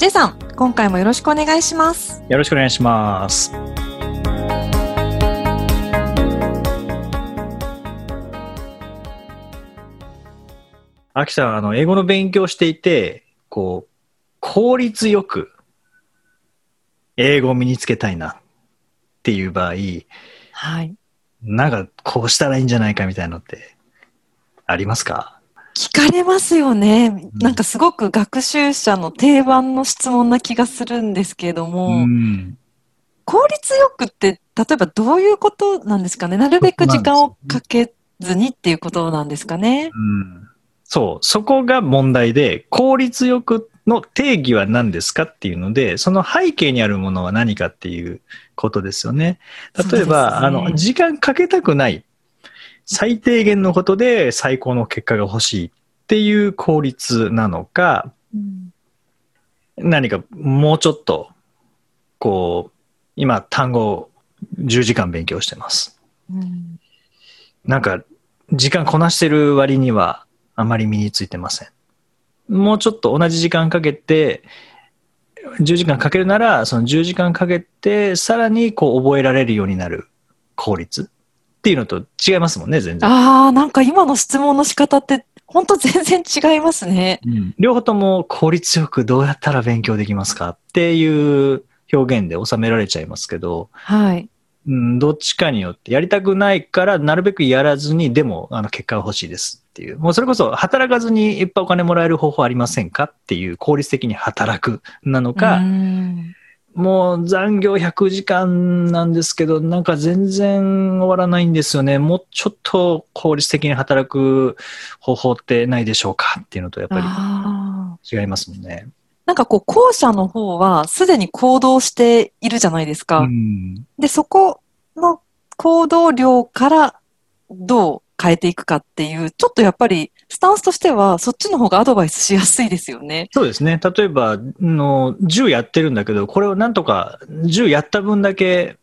J さん、今回もよろしくお願いします。よろしくお願いしますあきさんあの英語の勉強していてこう効率よく英語を身につけたいなっていう場合はい。なんかこうしたらいいんじゃないかみたいなのってありますか？聞かれますよね。ん。なんかすごく学習者の定番の質問な気がするんですけれども、ん。効率よくって、例えばどういうことなんですかね？なるべく時間をかけずにっていうことなんですかね？うん。そう、そこが問題で、効率よくの定義は何ですかっていうので、その背景にあるものは何かっていうことですよね。例えば、ね。あの、時間かけたくない。最低限のことで最高の結果が欲しいっていう効率なのか、うん何かもうちょっと、こう、今単語を10時間勉強してます。うんなんか、時間こなしてる割にはあまり身についてません。もうちょっと同じ時間かけて、10時間かけるなら、その10時間かけて、さらにこう覚えられるようになる効率っていうのと違いますもんね、全然。ああ、なんか今の質問の仕方って本当全然違いますね。うん両方とも効率よくどうやったら勉強できますかっていう表現で収められちゃいますけど、はい。うん、どっちかによってやりたくないからなるべくやらずにでもあの結果が欲しいですっていうもうそれこそ働かずにいっぱいお金もらえる方法ありませんかっていう効率的に働くなのか、うんもう残業100時間なんですけどなんか全然終わらないんですよねもうちょっと効率的に働く方法ってないでしょうかっていうのとやっぱり違いますもんね。なんかこう、後者の方はすでに行動しているじゃないですか。うんで、そこの行動量からどう変えていくかっていう、ちょっとやっぱりスタンスとしてはそっちの方がアドバイスしやすいですよね。そうですね。例えば、あの10やってるんだけど、これをなんとか10やった分だけ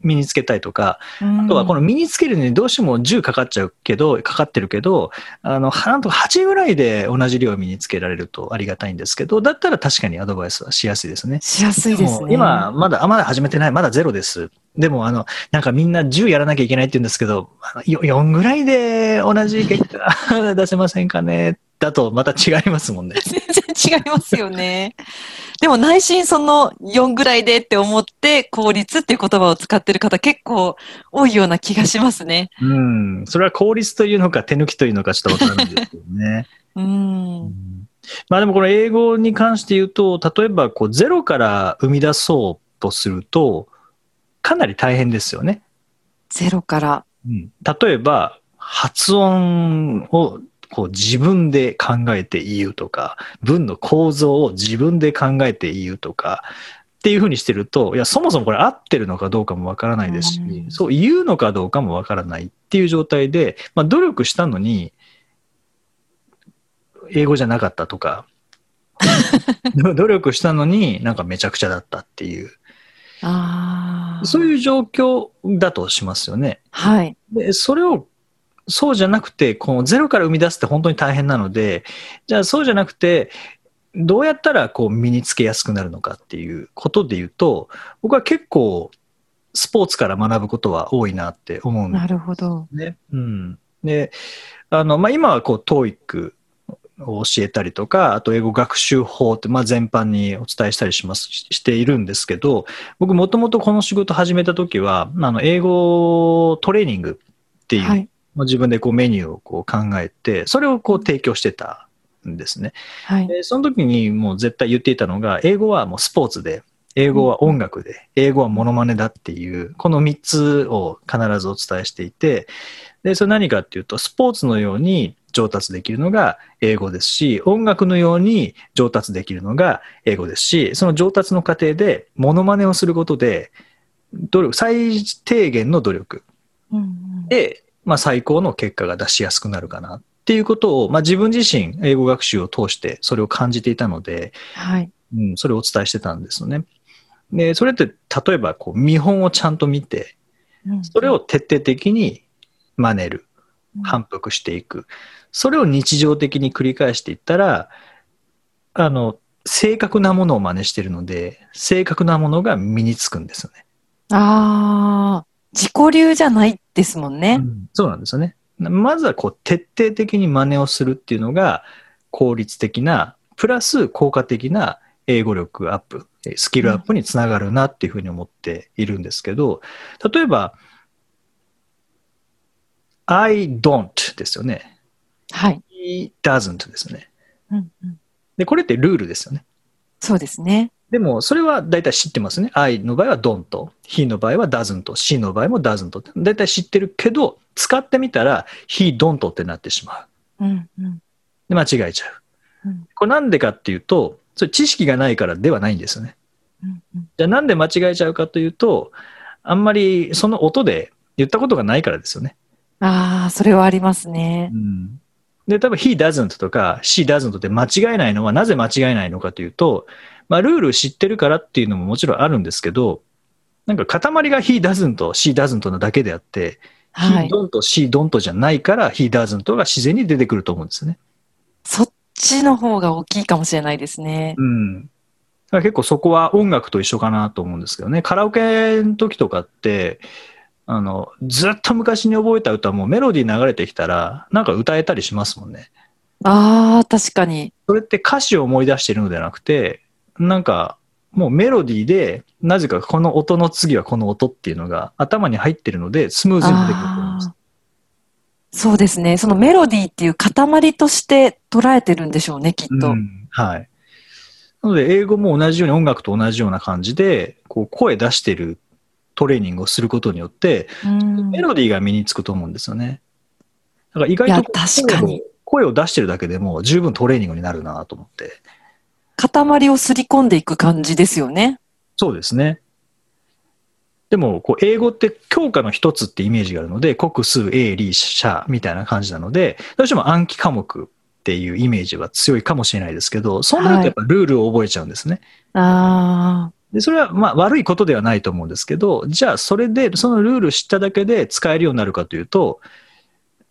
身につけたいとか、ああとはこの身につけるのにどうしても10かかっちゃうけど、かかってるけど、あの、なんとか8ぐらいで同じ量身につけられるとありがたいんですけど、だったら確かにアドバイスはしやすいですね。しやすいですね。今、まだ、あ、まだ始めてない、まだゼロです。でも、あの、なんかみんな10やらなきゃいけないって言うんですけど、あのよ4ぐらいで同じ結果 出せませんかね？だとまた違いますもんね。全然違いますよね。でも内心その4ぐらいでって思って効率っていう言葉を使ってる方結構多いような気がしますね。うん。それは効率というのか手抜きというのかちょっとわからないですけどね。うん。まあでもこの英語に関して言うと、例えばこうゼロから生み出そうとすると、かなり大変ですよね。ゼロから。うん、例えば、発音をこう自分で考えて言うとか、文の構造を自分で考えて言うとか、っていうふうにしてると、いや、そもそもこれ合ってるのかどうかもわからないですし、うんそう言うのかどうかもわからないっていう状態で、まあ、努力したのに、英語じゃなかったとか、努力したのになんかめちゃくちゃだったっていう、ああ。そういう状況だとしますよね。はい。で、それを、そうじゃなくて、このゼロから生み出すって本当に大変なので、じゃあそうじゃなくて、どうやったらこう身につけやすくなるのかっていうことで言うと、僕は結構スポーツから学ぶことは多いなって思うんでなるほど。すね。うん。で、あの、まあ、今はこう、TOEIC を教えたりとか、あと英語学習法って、まあ、全般にお伝えしたりします、ししているんですけど、僕もともとこの仕事始めた時は、あの、英語トレーニングっていう、はい。自分でこうメニューをこう考えて、それをこう提供してたんですね。はい。でその時にもう絶対言っていたのが、英語はもうスポーツで、英語は音楽で、英語はモノマネだっていう、この3つを必ずお伝えしていて、で、それ何かっていうと、スポーツのように上達できるのが英語ですし、音楽のように上達できるのが英語ですし、その上達の過程でモノマネをすることで、努力、最低限の努力で、まあ、最高の結果が出しやすくなるかなっていうことを、まあ、自分自身英語学習を通してそれを感じていたので、はい。うん、それをお伝えしてたんですよね。で、それって例えばこう見本をちゃんと見て、うんそれを徹底的に真似る。うん反復していく。それを日常的に繰り返していったら、あの、正確なものを真似してるので、正確なものが身につくんですよね。ああ、自己流じゃないですもんね。そうなんですよね。まずはこう徹底的に真似をするっていうのが効率的な、プラス効果的な英語力アップ、えスキルアップにつながるなっていうふうに思っているんですけど、例えば、I don't ですよね。はい。He doesn't ですよね。うんうんで、これってルールですよね。そうですね。でも、それは大体知ってますね。I の場合は don't。He の場合は doesn't。She の場合も doesn't。大体知ってるけど、使ってみたら He don't ってなってしまう。うんうんで、間違えちゃう。うんこれなんでかっていうと、それ知識がないからではないんですよね。うんうんじゃあなんで間違えちゃうかというと、あんまりその音で言ったことがないからですよね。ああ、それはありますね。で、多分 he doesn't とか she doesn't って間違えないのはなぜ間違えないのかというと、まあルール知ってるからっていうのももちろんあるんですけど、なんか塊が he doesn't, she doesn't なだけであって、は he い。don't, she don't じゃないから he doesn't が自然に出てくると思うんですよね。そっちの方が大きいかもしれないですね。うん。結構そこは音楽と一緒かなと思うんですけどね。カラオケの時とかって、あの、ずっと昔に覚えた歌もメロディー流れてきたら、なんか歌えたりしますもんね。ああ、確かに。それって歌詞を思い出しているのではなくて、なんか、もうメロディーで、なぜかこの音の次はこの音っていうのが頭に入ってるので、スムーズに出てくると思いますそうですね。そのメロディーっていう塊として捉えてるんでしょうね、きっと。うんはい。なので、英語も同じように音楽と同じような感じで、こう声出してるトレーニングをすることによって、うんメロディーが身につくと思うんですよね。だから意外と確かに声を出してるだけでも十分トレーニングになるなと思って。塊をすり込んでいく感じですよね。そうですね。でも、こう英語って教科の一つってイメージがあるので、国数、英、理、社みたいな感じなので、どうしても暗記科目っていうイメージは強いかもしれないですけど、そうなるとやっぱルールを覚えちゃうんですね。ああ、で、それはまあ悪いことではないと思うんですけど、じゃあそれで、そのルール知っただけで使えるようになるかというと、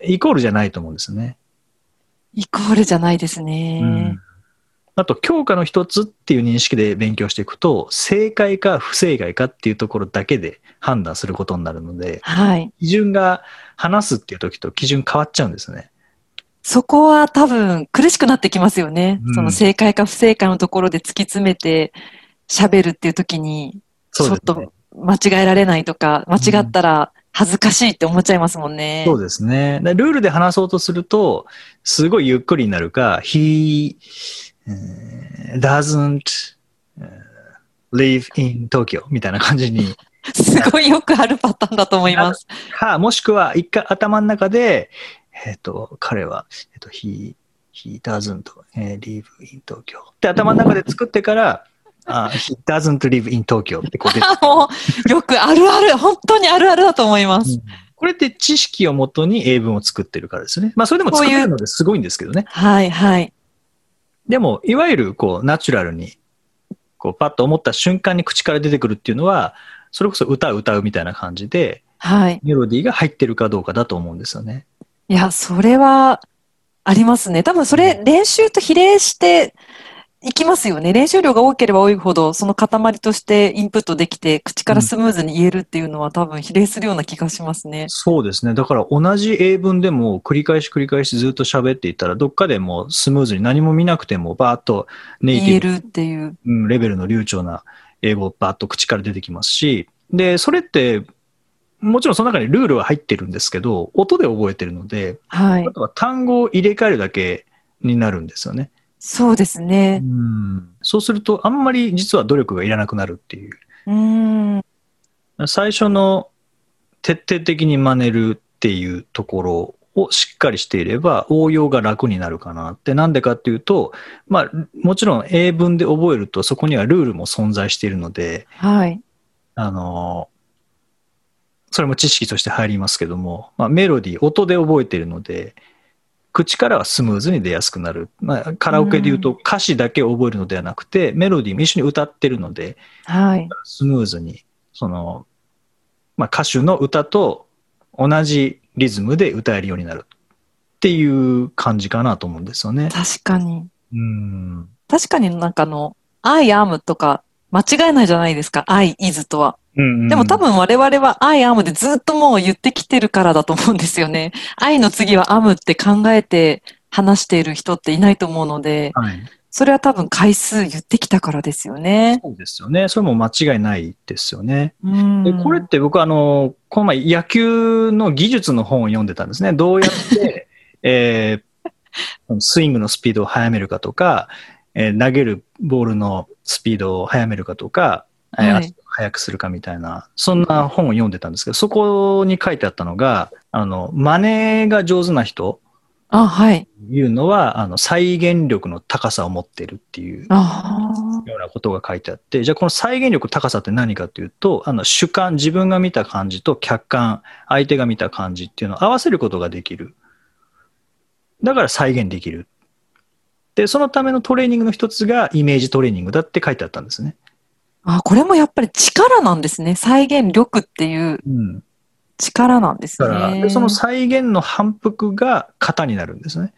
イコールじゃないと思うんですね。イコールじゃないですね。うんあと、教科の一つっていう認識で勉強していくと、正解か不正解かっていうところだけで判断することになるので、はい。基準が話すっていう時と基準変わっちゃうんですね。そこは多分苦しくなってきますよね。うんその正解か不正解のところで突き詰めて喋るっていう時に、ちょっと間違えられないとか、間違ったら恥ずかしいって思っちゃいますもんね。そうですね。でルールで話そうとすると、すごいゆっくりになるか、he えー doesn't えー live in Tokyo みたいな感じに、すごいよくあるパターンだと思います。か、もしくは一回頭の中で、えっ、と、彼は、えっ、と、he, he doesn't、えー live in Tokyo って頭の中で作ってから、あ he doesn't live in Tokyo ってこう もう、よくあるある、本当にあるあるだと思います。これって知識をもとに英文を作ってるからですね。まあ、それでも作れるのですごいんですけどね。はい、はい。でも、いわゆる、こう、ナチュラルに、こう、パッと思った瞬間に口から出てくるっていうのは、それこそ歌う歌うみたいな感じで、はい。メロディーが入ってるかどうかだと思うんですよね。いや、それはありますね。多分それ練習と比例していきますよね。練習量が多ければ多いほど、その塊としてインプットできて、口からスムーズに言えるっていうのは多分比例するような気がしますね。そうですね。だから同じ英文でも繰り返し繰り返しずっと喋っていたら、どっかでもうスムーズに何も見なくてもバーッとネイティブ言えるっていう。うんレベルの流暢な英語バーッと口から出てきますし、で、それって、もちろんその中にルールは入ってるんですけど、音で覚えてるので、はいあ。とは単語を入れ替えるだけになるんですよね。そうですね。うんそうすると、あんまり実は努力がいらなくなるっていう。うーん。最初の徹底的に真似るっていうところをしっかりしていれば応用が楽になるかなって。なんでかっていうと、まあ、もちろん英文で覚えるとそこにはルールも存在しているので、はい。あの、それも知識として入りますけども、まあ、メロディー、音で覚えているので、口からはスムーズに出やすくなる。まあ、カラオケで言うと歌詞だけを覚えるのではなくて、メロディーも一緒に歌ってるので、はい。スムーズに、その、まあ、歌手の歌と同じリズムで歌えるようになるっていう感じかなと思うんですよね。確かに。うん。確かになんかあの、I am とか間違えないじゃないですか。I is とは。うんでも多、分我々は I am でずっともう言ってきてるからだと思うんですよね。I の次は am って考えて話している人っていないと思うので、はい。それは多分回数言ってきたからですよね。そうですよね。それも間違いないですよね。うんでこれって僕あの、この前野球の技術の本を読んでたんですね。どうやって、えースイングのスピードを速めるかとか、えー投げるボールのスピードを速めるかとか、えーはい足を速くするかみたいな、そんな本を読んでたんですけど、そこに書いてあったのが、あの、真似が上手な人あ、はい。いうのは、あの、再現力の高さを持ってるっていうあようなことが書いてあって、じゃあこの再現力高さって何かというと、あの主観、自分が見た感じと客観、相手が見た感じっていうのを合わせることができる。だから再現できる。で、そのためのトレーニングの一つがイメージトレーニングだって書いてあったんですね。あ。あ、これもやっぱり力なんですね。再現力っていううん。力なんですだから、ね。でその再現の反復が型になるんですね。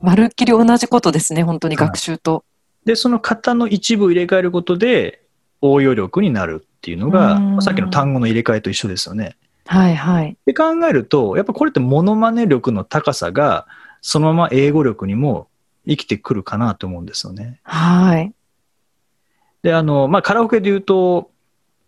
まるっきり同じことですね。本当に学習と。で、その型の一部を入れ替えることで応用力になるっていうのが、さっきの単語の入れ替えと一緒ですよね。はいはい。って考えると、やっぱこれってモノマネ力の高さが、そのまま英語力にも生きてくるかなと思うんですよね。はい。で、あの、まあ、カラオケで言うと、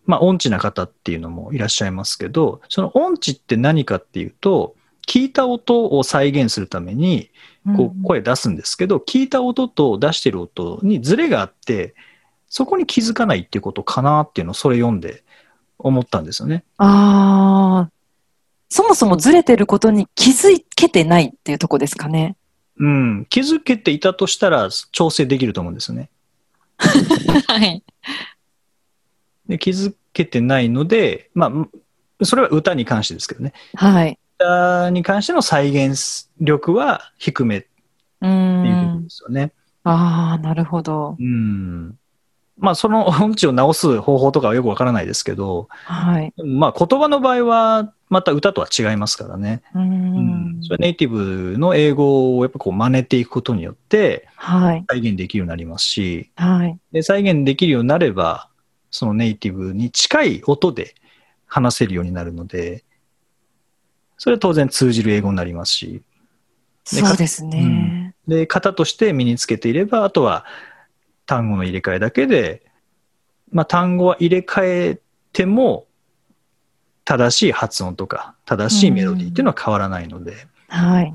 まあ、音痴な方っていうのもいらっしゃいますけど、その音痴って何かっていうと、聞いた音を再現するために、こう声出すんですけど、聞いた音と出してる音にズレがあって、そこに気づかないっていうことかなっていうのをそれ読んで思ったんですよね。ああ。そもそもずれてることに気づけてないっていうとこですかね。うん。気づけていたとしたら調整できると思うんですよね。はい。で気づけてないので、まあ、それは歌に関してですけどね。はい。歌に関しての再現力は低めってういうことんで。すよね。ああ、なるほど。うん。まあ、その音痴を直す方法とかはよくわからないですけど、はい。まあ、言葉の場合は、また歌とは違いますからね。ううんん。それはネイティブの英語をやっぱこう真似ていくことによってはい。再現できるようになりますし、はい。で再現できるようになれば、そのネイティブに近い音で話せるようになるので、それは当然通じる英語になりますし、そうですね。で、型として身につけていれば、あとは単語の入れ替えだけで、まあ単語は入れ替えても、正しい発音とか、正しいメロディーっていうのは変わらないので、はい。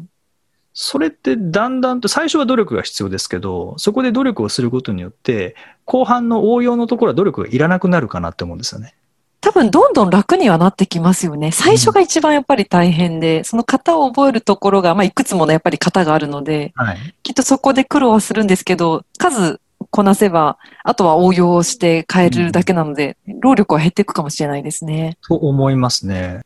それってだんだんと、最初は努力が必要ですけど、そこで努力をすることによって、後半の応用のところは努力がいらなくなるかなって思うんですよね。多分どんどん楽にはなってきますよね。最初が一番やっぱり大変で、その型を覚えるところが、まあ、いくつものやっぱり型があるので、はい。きっとそこで苦労はするんですけど、数こなせば、あとは応用して変えるだけなので、労力は減っていくかもしれないですね。と思いますね。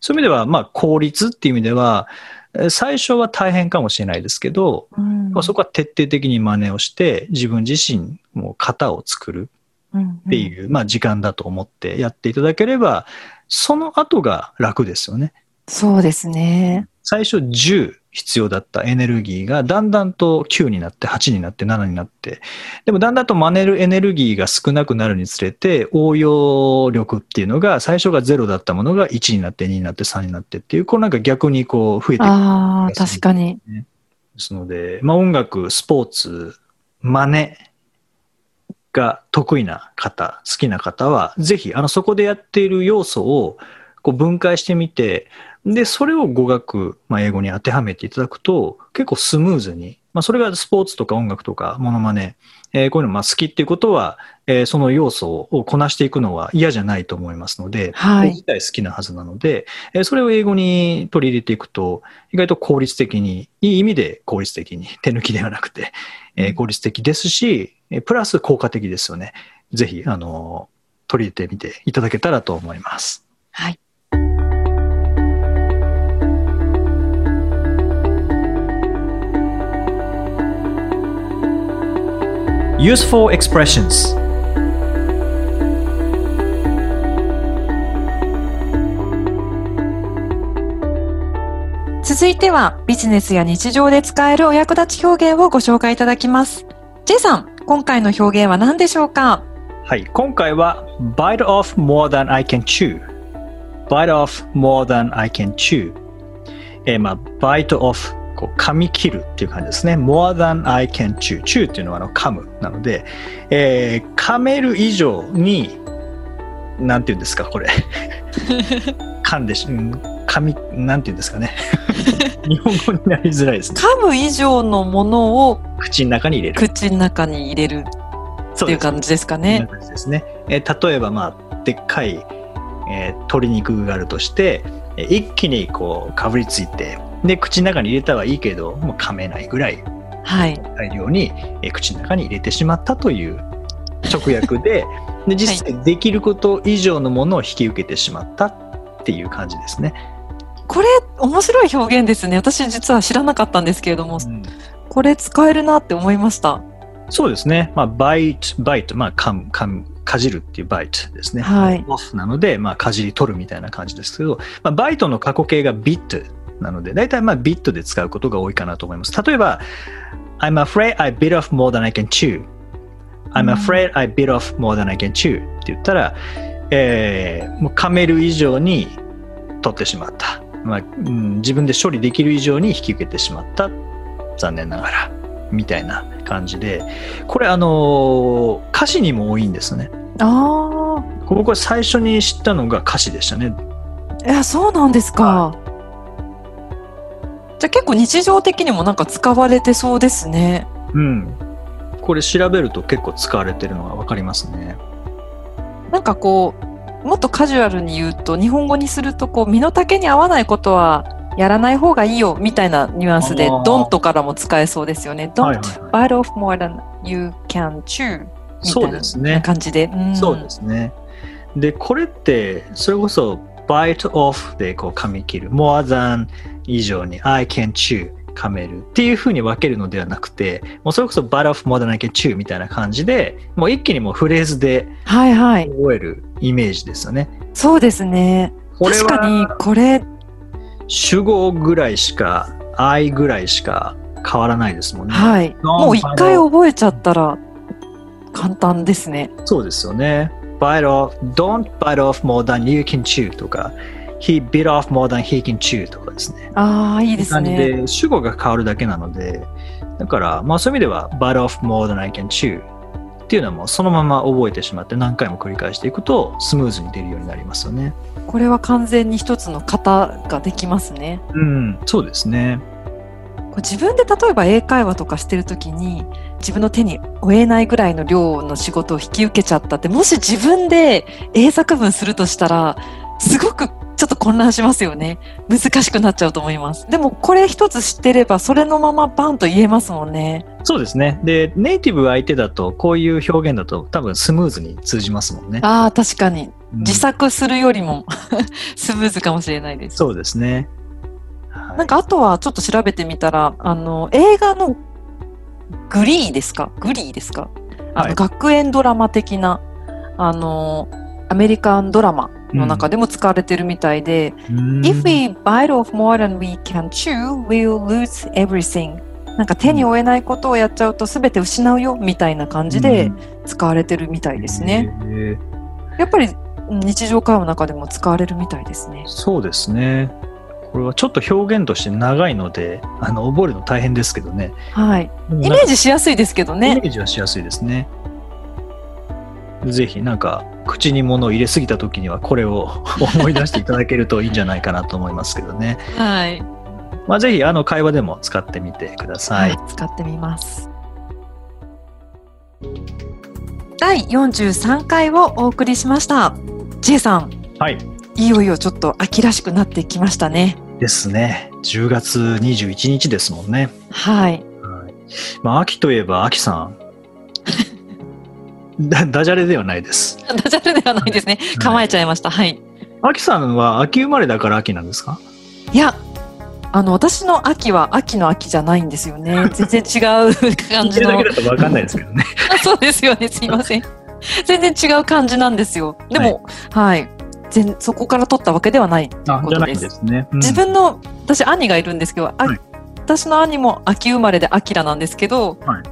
そういう意味では、まあ、効率っていう意味では、えー最初は大変かもしれないですけど、うんまあそこは徹底的に真似をして、自分自身も型を作るうんっていう、まあ、時間だと思ってやっていただければ、その後が楽ですよね。そうですね。最初10必要だったエネルギーがだんだんと9になって8になって7になってでもだんだんと真似るエネルギーが少なくなるにつれて応用力っていうのが最初が0だったものが1になって2になって3になってっていうこうなんか逆にこう増えていくああ、確かに。ですので、まあ、音楽スポーツ真似が得意な方好きな方はぜひあのそこでやっている要素をこう分解してみてでそれを語学、まあ、英語に当てはめていただくと結構スムーズにまあ、それがスポーツとか音楽とかモノマネ、えーこういうのまあ好きっていうことは、えーその要素をこなしていくのは嫌じゃないと思いますので、はい自体好きなはずなので、えーそれを英語に取り入れていくと、意外と効率的に、いい意味で効率的に、手抜きではなくて、えー効率的ですし、えープラス効果的ですよね。ぜひ、あのー取り入れてみていただけたらと思います。はい。Useful expressions 続いてはビジネスや日常で使えるお役立ち表現をご紹介いただきます。J さん、今回の表現は何でしょうかはい、今回は bite off more than I can chew bite off more than I can chew えーまあ bite off こう噛み切るっていう感じですね。More than I can chew chew っていうのはあの噛むなので、えー噛める以上になんていうんですかこれ。噛んでし、うん、噛みなんていうんですかね。日本語になりづらいですね。噛む以上のものを口の中に入れる。口の中に入れるっていう感じですかね。感じですね。えー例えば、まあ、でっかい、えー鶏肉があるとして、えー一気にこうかぶりついて、で、口の中に入れたはいいけど、もう噛めないぐらいはい。大量に、えー口の中に入れてしまったという直訳で、で実際できること以上のものを引き受けてしまったっていう感じですね。これ面白い表現ですね。私実は知らなかったんですけれども、うんこれ使えるなって思いました。そうですね。まあ、バイト、バイト、まあ、噛む、噛む、かじるっていうバイトですね。はいなので、まあ、かじり取るみたいな感じですけど、まあ、バイトの過去形がビットなので、大体まあ、ビットで使うことが多いかなと思います。例えば、I'm afraid I bit off more than I can chew. うん I'm afraid I bit off more than I can chew. って言ったら、えーもう噛める以上に取ってしまった。まあうん、自分で処理できる以上に引き受けてしまった。残念ながら。みたいな感じで、これあのー歌詞にも多いんですね。あ僕は最初に知ったのが歌詞でしたね。あ、いや、そうなんですか。じゃあ結構日常的にもなんか使われてそうですね。うん。これ調べると結構使われてるのがわかりますね。なんかこう、もっとカジュアルに言うと、日本語にするとこう、身の丈に合わないことはやらない方がいいよみたいなニュアンスでドンとからも使えそうですよね。はい Don't はい bite off more than you can chew みそうたいですねな感じで。んそうですね。で、これって、それこそ、bite off でこう噛み切る。more than 以上に I can chew 噛めるっていうふうに分けるのではなくて、もうそれこそ bite off more than I can chew みたいな感じで、もう一気にもうフレーズではいはい。覚えるイメージですよね。そうですね。確かには、これ、主語ぐらいしか、I ぐらいしか変わらないですもんね。はい。もう一回覚えちゃったら簡単ですね。そうですよね。bite off, don't bite off more than you can chew とか、he bit off more than he can chew とかですね。ああ、いいですね。で主語が変わるだけなので、だから、まあそういう意味では、bite off more than I can chew っていうのはもうそのまま覚えてしまって何回も繰り返していくとスムーズに出るようになりますよね。これは完全に一つの型ができますね。うん、そうですね。こう自分で例えば英会話とかしてるときに自分の手に負えないぐらいの量の仕事を引き受けちゃったってもし自分で英作文するとしたらすごくちょっと混乱しますよね。難しくなっちゃうと思います。でもこれ一つ知ってればそれのままバンと言えますもんね。そうですね。で、ネイティブ相手だとこういう表現だと多分スムーズに通じますもんね。ああ確かに。うん。自作するよりも スムーズかもしれないです。そうですね。はい。なんかあとはちょっと調べてみたら、あの、映画のグリーですか？グリーですか？あの、はい。学園ドラマ的な、あの、アメリカンドラマの中でも使われてるみたいで、うん If we bite off more than we can chew, we'll lose everything. なんか手に負えないことをやっちゃうと全て失うよみたいな感じで使われてるみたいですね。へーやっぱりうん日常会話の中でも使われるみたいですね。そうですね。これはちょっと表現として長いので、あの覚えるの大変ですけどね。はい。イイメージしやすいですけどイメね。ージはしやすいですね。ぜひなんか口に物を入れすぎた時にはこれを 思い出していただけるといいんじゃないかなと思いますけどね。はい。まあ、ぜひあの会話でも使ってみてください。はい、使ってみます。第43回をお送りしました。J さん、はい。いよいよちょっと秋らしくなってきましたね。ですね。10月21日ですもんね。はい。はい。まあ、秋といえば秋さん。だダジャレではないです。ダジャレではないですね。構えちゃいました。はい。秋さんは秋生まれだから秋なんですか？いや、あの、私の秋は秋の秋じゃないんですよね。全然違う感じのだけ。だと分かんないですけどね。あ そうですよね。すいません。全然違う感じなんですよ。でも、はい。全そこから取ったわけではない。ことですですね。うん自分の、私兄がいるんですけど、あはい私の兄も秋生まれで秋らなんですけど、はい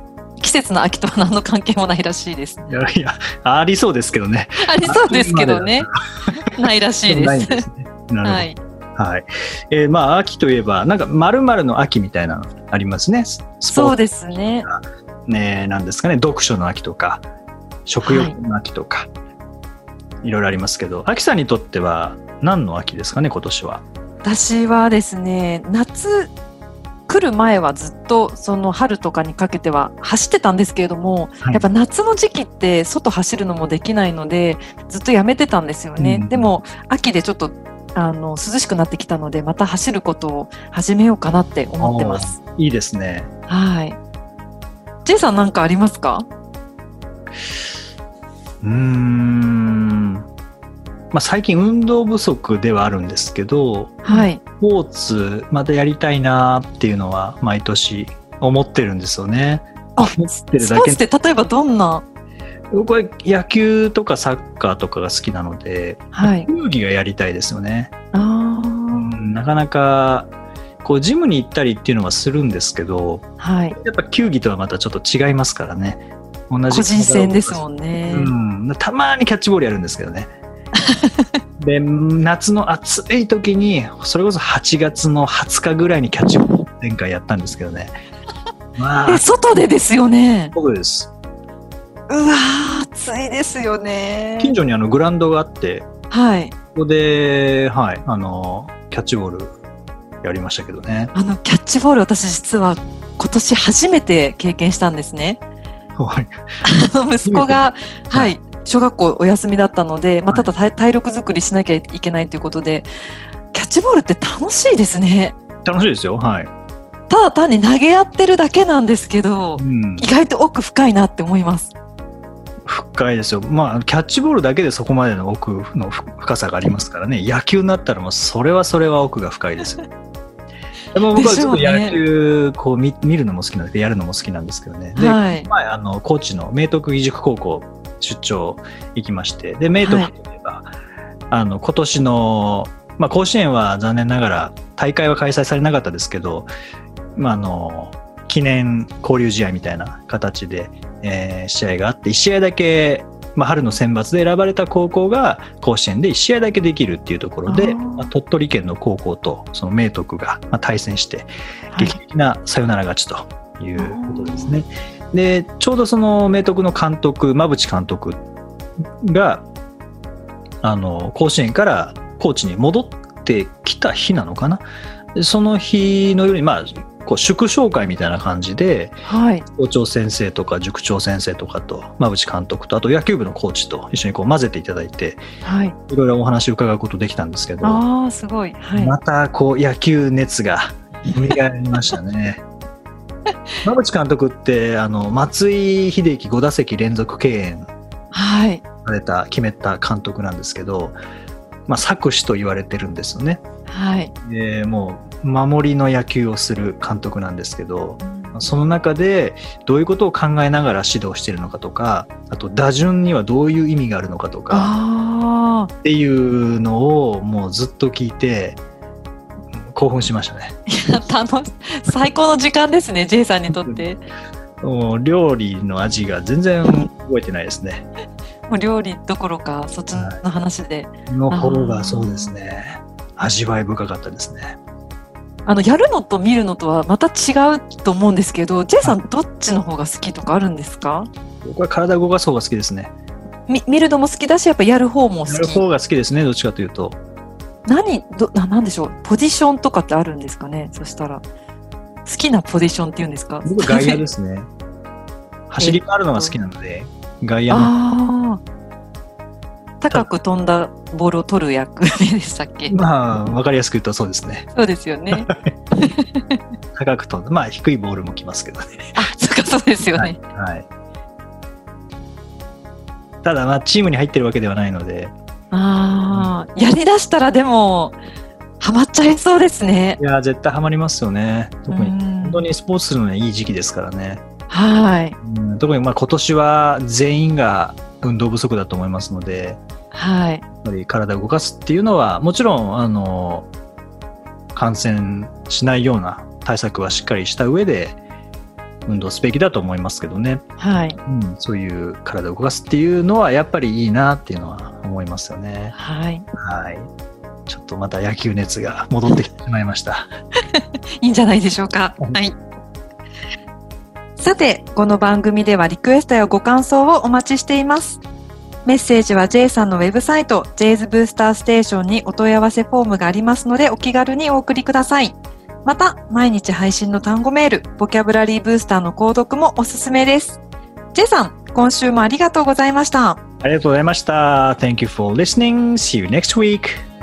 季節の秋とは何の関係もないらしいです。いやいや、ありそうですけどね。ありそうですけどね。ないらしいです。はい。はい。えーまあ、秋といえば、なんか、〇〇の秋みたいなのありますね。そうですね。ツ、ね、なんですかね。読書の秋とか、食欲の秋とか、い、ろいろありますけど、秋さんにとっては何の秋ですかね、今年は。私はですね、夏来る前はずっとその春とかにかけては走ってたんですけれども、はいやっぱ夏の時期って外走るのもできないのでずっとやめてたんですよね。うんでも秋でちょっとあの涼しくなってきたのでまた走ることを始めようかなって思ってます。いいですね。はい。J さんなんかありますか？うーん。まあ、最近運動不足ではあるんですけど、はい。スポーツまたやりたいなっていうのは毎年思ってるんですよね。あ、思スってるだけポーツって例えばどんな？僕は野球とかサッカーとかが好きなので、はい。球技がやりたいですよね。あうあ、んなかなかこうジムに行ったりっていうのはするんですけど、はい。やっぱ球技とはまたちょっと違いますからね。同じ個人戦ですもんんね。うん、たまにキャッチボールやるんですけどね。で夏の暑い時にそれこそ8月の20日ぐらいにキャッチボール前回やったんですけどね。まえ、あ、外でですよね。そうです。うわー、暑いですよね。近所にあのグラウンドがあって、はい。ここで、はい、あの、キャッチボールやりましたけどね。あの、キャッチボール私実は今年初めて経験したんですね。はい。あの息子が、ははいい、小学校お休みだったので、まあ、はいただ体体力作りしなきゃいけないということで、キャッチボールって楽しいですね。楽しいですよ。はい。ただ単に投げ合ってるだけなんですけどう、ん。意外と奥深いなって思います。深いですよ。まあ、キャッチボールだけでそこまでの奥の深さがありますからね。野球になったらもう、それはそれは奥が深いですよ。でも僕はちょっと野球、こう見見るのも好きなんでやるのも好きなんですけどね。で、はい。前、あの、高知の明徳義塾高校出張行きまして、で、明徳といえば、あの、今年の、まあ、甲子園は残念ながら大会は開催されなかったですけど、まあ、あの、記念交流試合みたいな形で、えー試合があって、1試合だけ、まあ、春の選抜で選ばれた高校が甲子園で1試合だけできるっていうところで、まあ鳥取県の高校とその明徳がまあ対戦して、はい。劇的なサヨナラ勝ちということですね。で、ちょうどその明徳の監督、馬淵監督が、あの、甲子園から高知に戻ってきた日なのかな？でその日の夜に、まあ、こう祝勝会みたいな感じで、はい。校長先生とか塾長先生とかと、馬淵監督と、あと野球部のコーチと一緒にこう混ぜていただいて、はい。いろいろお話を伺うことできたんですけど、ああ、すごい。はい。またこう野球熱が蘇りましたね。馬淵監督ってあの松井秀喜5打席連続敬遠はい。された決めた監督なんですけど、まあ、作詞と言われてるんですよね。はい。でもう守りの野球をする監督なんですけどその中でどういうことを考えながら指導しているのかとかあと打順にはどういう意味があるのかとか。っていうのをもうずっと聞いてうん興奮しましたね。いや楽し最高の時間ですね、J さんにとって。もう料理の味が全然覚えてないですね。もう料理どころか、そっちの話で。の方がそうですね。味わい深かったですね。あの、やるのと見るのとはまた違うと思うんですけど、J さんどっちの方が好きとかあるんですか？僕は体動かす方が好きですね。み見るのも好きだし、やっぱやる方も好き。やる方が好きですね、どっちかというと。何、ど、な、なんでしょう？ポジションとかってあるんですかね？そしたら。好きなポジションっていうんですか？僕、外野ですね。走り回るのが好きなので、外野の。高く飛んだボールを取る役でしたっけ？まあ、わかりやすく言うとそうですね。そうですよね。高く飛んだ。まあ、低いボールも来ますけどね。あ、そっか、そうですよね。はい。ただ、まあ、チームに入ってるわけではないので、ああ、やりだしたらでも、ハマっちゃいそうですね。いや、絶対ハマりますよね。特に、うん本当にスポーツするのにはいい時期ですからね。はい。うん特にまあ今年は全員が運動不足だと思いますので、はい。やっぱり体を動かすっていうのは、もちろん、あの、感染しないような対策はしっかりした上で、運動すべきだと思いますけどね。はい。うん、そういう体を動かすっていうのは、やっぱりいいなっていうのは思いますよね。はい。はい。ちょっとまた野球熱が戻ってきてしまいました。いいんじゃないでしょうか。うんはい。さて、この番組ではリクエストやご感想をお待ちしています。メッセージは J さんのウェブサイト、J's ブースターステーションにお問い合わせフォームがありますので、お気軽にお送りください。また、毎日配信の単語メール、ボキャブラリーブースターの購読もおすすめです。J さん、今週もありがとうございました。ありがとうございました。Thank you for listening. See you next week.